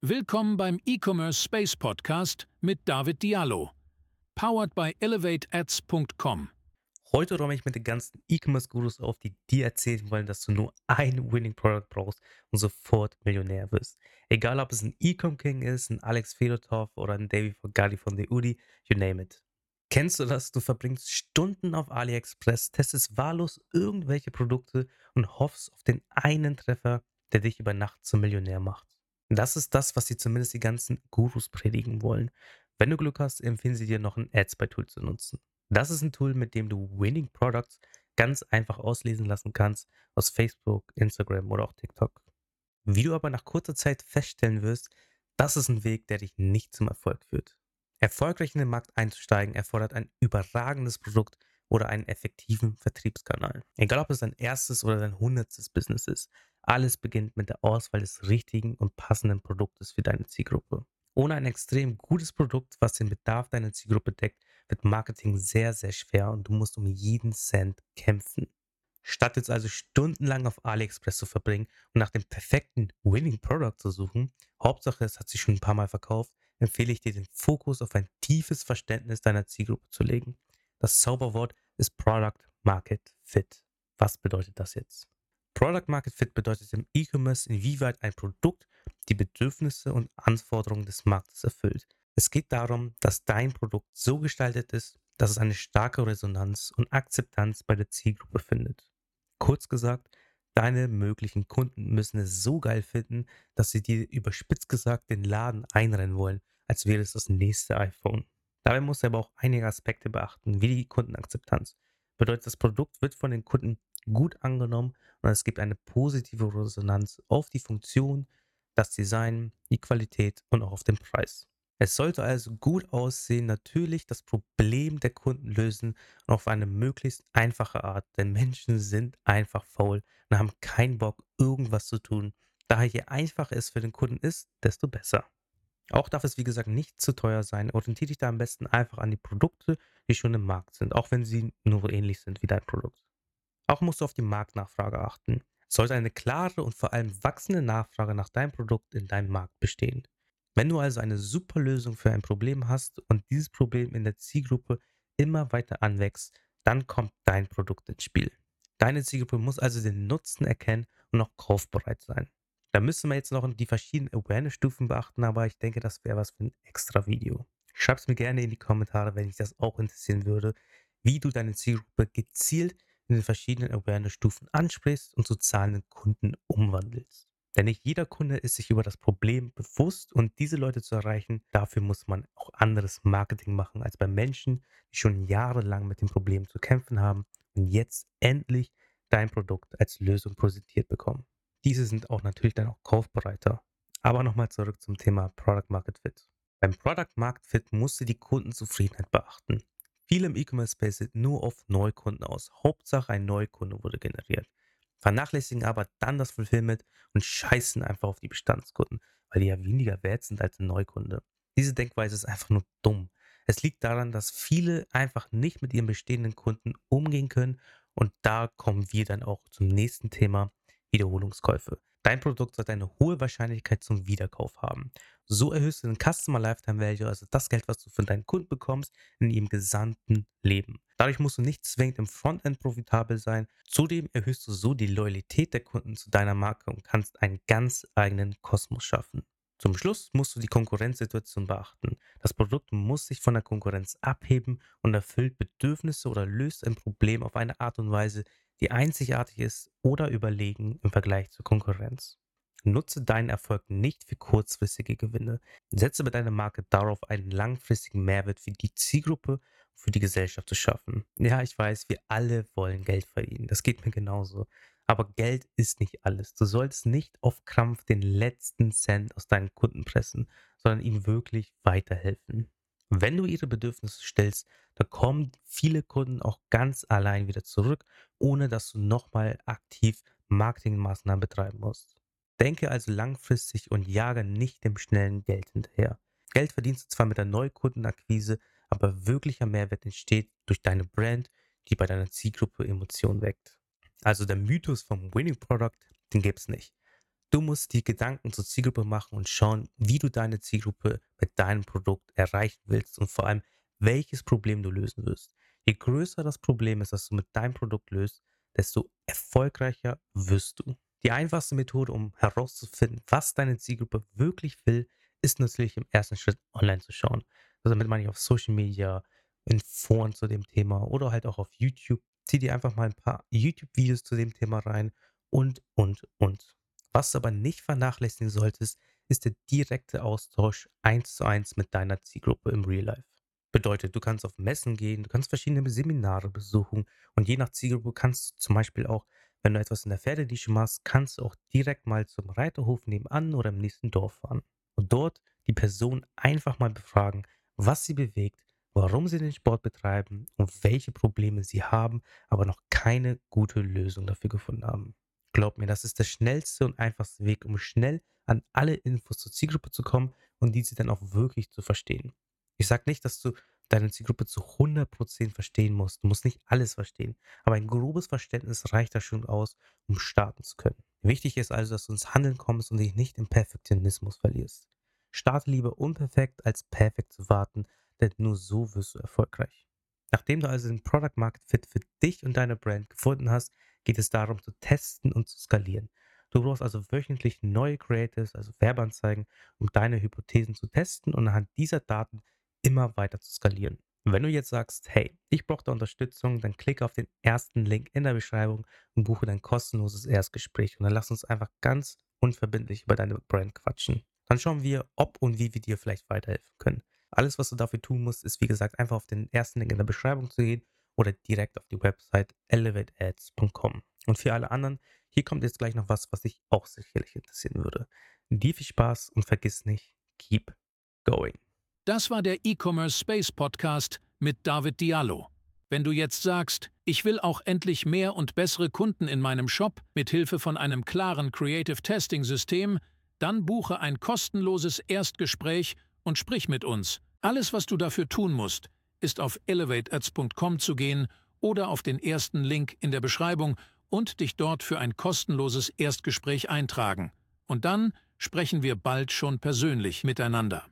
Willkommen beim E-Commerce Space Podcast mit David Diallo. Powered by ElevateAds.com. Heute räume ich mit den ganzen E-Commerce-Gurus auf, die dir erzählen wollen, dass du nur ein Winning Product brauchst und sofort Millionär wirst. Egal, ob es ein E-Com King ist, ein Alex Fedotov oder ein Davy Fogardi von The Udi, you name it. Kennst du das? Du verbringst Stunden auf AliExpress, testest wahllos irgendwelche Produkte und hoffst auf den einen Treffer, der dich über Nacht zum Millionär macht. Das ist das, was sie zumindest die ganzen Gurus predigen wollen. Wenn du Glück hast, empfehlen sie dir noch ein Ads-by-Tool zu nutzen. Das ist ein Tool, mit dem du Winning Products ganz einfach auslesen lassen kannst aus Facebook, Instagram oder auch TikTok. Wie du aber nach kurzer Zeit feststellen wirst, das ist ein Weg, der dich nicht zum Erfolg führt. Erfolgreich in den Markt einzusteigen erfordert ein überragendes Produkt oder einen effektiven Vertriebskanal. Egal ob es dein erstes oder dein hundertstes Business ist, alles beginnt mit der Auswahl des richtigen und passenden Produktes für deine Zielgruppe. Ohne ein extrem gutes Produkt, was den Bedarf deiner Zielgruppe deckt, wird Marketing sehr, sehr schwer und du musst um jeden Cent kämpfen. Statt jetzt also stundenlang auf AliExpress zu verbringen und nach dem perfekten Winning Product zu suchen, Hauptsache es hat sich schon ein paar Mal verkauft, empfehle ich dir den Fokus auf ein tiefes Verständnis deiner Zielgruppe zu legen. Das Zauberwort ist Product Market Fit. Was bedeutet das jetzt? Product Market Fit bedeutet im E-Commerce, inwieweit ein Produkt die Bedürfnisse und Anforderungen des Marktes erfüllt. Es geht darum, dass dein Produkt so gestaltet ist, dass es eine starke Resonanz und Akzeptanz bei der Zielgruppe findet. Kurz gesagt, deine möglichen Kunden müssen es so geil finden, dass sie dir überspitzt gesagt den Laden einrennen wollen, als wäre es das nächste iPhone. Dabei muss er aber auch einige Aspekte beachten, wie die Kundenakzeptanz. Bedeutet, das Produkt wird von den Kunden gut angenommen und es gibt eine positive Resonanz auf die Funktion, das Design, die Qualität und auch auf den Preis. Es sollte also gut aussehen, natürlich das Problem der Kunden lösen und auf eine möglichst einfache Art, denn Menschen sind einfach faul und haben keinen Bock, irgendwas zu tun. Daher je einfacher es für den Kunden ist, desto besser. Auch darf es, wie gesagt, nicht zu teuer sein. Orientiere dich da am besten einfach an die Produkte, die schon im Markt sind, auch wenn sie nur ähnlich sind wie dein Produkt. Auch musst du auf die Marktnachfrage achten. Es sollte eine klare und vor allem wachsende Nachfrage nach deinem Produkt in deinem Markt bestehen. Wenn du also eine super Lösung für ein Problem hast und dieses Problem in der Zielgruppe immer weiter anwächst, dann kommt dein Produkt ins Spiel. Deine Zielgruppe muss also den Nutzen erkennen und auch kaufbereit sein. Da müssen wir jetzt noch die verschiedenen Awareness-Stufen beachten, aber ich denke, das wäre was für ein extra Video. Schreib es mir gerne in die Kommentare, wenn dich das auch interessieren würde, wie du deine Zielgruppe gezielt in den verschiedenen Awareness-Stufen ansprichst und zu zahlenden Kunden umwandelst. Denn nicht jeder Kunde ist sich über das Problem bewusst und diese Leute zu erreichen, dafür muss man auch anderes Marketing machen als bei Menschen, die schon jahrelang mit dem Problem zu kämpfen haben und jetzt endlich dein Produkt als Lösung präsentiert bekommen. Diese sind auch natürlich dann auch kaufbereiter. Aber nochmal zurück zum Thema Product Market Fit. Beim Product Market Fit musst du die Kundenzufriedenheit beachten. Viele im E-Commerce Space sind nur auf Neukunden aus. Hauptsache ein Neukunde wurde generiert. Vernachlässigen aber dann das Fulfillment und scheißen einfach auf die Bestandskunden, weil die ja weniger wert sind als ein Neukunde. Diese Denkweise ist einfach nur dumm. Es liegt daran, dass viele einfach nicht mit ihren bestehenden Kunden umgehen können und da kommen wir dann auch zum nächsten Thema, Wiederholungskäufe. Dein Produkt sollte eine hohe Wahrscheinlichkeit zum Wiederkauf haben. So erhöhst du den Customer Lifetime Value, also das Geld, was du von deinen Kunden bekommst, in ihrem gesamten Leben. Dadurch musst du nicht zwingend im Frontend profitabel sein. Zudem erhöhst du so die Loyalität der Kunden zu deiner Marke und kannst einen ganz eigenen Kosmos schaffen. Zum Schluss musst du die Konkurrenzsituation beachten. Das Produkt muss sich von der Konkurrenz abheben und erfüllt Bedürfnisse oder löst ein Problem auf eine Art und Weise, die einzigartig ist oder überlegen im Vergleich zur Konkurrenz. Nutze deinen Erfolg nicht für kurzfristige Gewinne. Setze mit deiner Marke darauf, einen langfristigen Mehrwert für die Zielgruppe, für die Gesellschaft zu schaffen. Ja, ich weiß, wir alle wollen Geld verdienen. Das geht mir genauso. Aber Geld ist nicht alles. Du solltest nicht auf Krampf den letzten Cent aus deinen Kunden pressen, sondern ihnen wirklich weiterhelfen. Wenn du ihre Bedürfnisse stellst, dann kommen viele Kunden auch ganz allein wieder zurück, ohne dass du nochmal aktiv Marketingmaßnahmen betreiben musst. Denke also langfristig und jage nicht dem schnellen Geld hinterher. Geld verdienst du zwar mit der Neukundenakquise, aber wirklicher Mehrwert entsteht durch deine Brand, die bei deiner Zielgruppe Emotionen weckt. Also der Mythos vom Winning Product, den gibt es nicht. Du musst die Gedanken zur Zielgruppe machen und schauen, wie du deine Zielgruppe mit deinem Produkt erreichen willst und vor allem, welches Problem du lösen wirst. Je größer das Problem ist, das du mit deinem Produkt löst, desto erfolgreicher wirst du. Die einfachste Methode, um herauszufinden, was deine Zielgruppe wirklich will, ist natürlich im ersten Schritt online zu schauen. Also damit meine ich auf Social Media, in Foren zu dem Thema oder halt auch auf YouTube. Zieh dir einfach mal ein paar YouTube-Videos zu dem Thema rein und, und, und. Was du aber nicht vernachlässigen solltest, ist der direkte Austausch eins zu eins mit deiner Zielgruppe im Real Life. Bedeutet, du kannst auf Messen gehen, du kannst verschiedene Seminare besuchen und je nach Zielgruppe kannst du zum Beispiel auch, wenn du etwas in der Pferdenische machst, kannst du auch direkt mal zum Reiterhof nebenan oder im nächsten Dorf fahren und dort die Person einfach mal befragen, was sie bewegt, warum sie den Sport betreiben und welche Probleme sie haben, aber noch keine gute Lösung dafür gefunden haben. Glaub mir, das ist der schnellste und einfachste Weg, um schnell an alle Infos zur Zielgruppe zu kommen und diese dann auch wirklich zu verstehen. Ich sage nicht, dass du deine Zielgruppe zu 100% verstehen musst. Du musst nicht alles verstehen. Aber ein grobes Verständnis reicht da schon aus, um starten zu können. Wichtig ist also, dass du ins Handeln kommst und dich nicht im Perfektionismus verlierst. Starte lieber unperfekt, als perfekt zu warten, denn nur so wirst du erfolgreich. Nachdem du also den Product Market Fit für dich und deine Brand gefunden hast, geht es darum zu testen und zu skalieren. Du brauchst also wöchentlich neue Creatives, also Werbeanzeigen, um deine Hypothesen zu testen und anhand dieser Daten immer weiter zu skalieren. wenn du jetzt sagst, hey, ich brauche da Unterstützung, dann klicke auf den ersten Link in der Beschreibung und buche dein kostenloses Erstgespräch. Und dann lass uns einfach ganz unverbindlich über deine Brand quatschen. Dann schauen wir, ob und wie wir dir vielleicht weiterhelfen können. Alles, was du dafür tun musst, ist wie gesagt einfach auf den ersten Link in der Beschreibung zu gehen oder direkt auf die Website elevateads.com. Und für alle anderen, hier kommt jetzt gleich noch was, was dich auch sicherlich interessieren würde. Dir viel Spaß und vergiss nicht, keep going. Das war der E-Commerce Space Podcast mit David Diallo. Wenn du jetzt sagst, ich will auch endlich mehr und bessere Kunden in meinem Shop mit Hilfe von einem klaren Creative Testing System, dann buche ein kostenloses Erstgespräch und sprich mit uns. Alles, was du dafür tun musst, ist auf elevateads.com zu gehen oder auf den ersten Link in der Beschreibung und dich dort für ein kostenloses Erstgespräch eintragen. Und dann sprechen wir bald schon persönlich miteinander.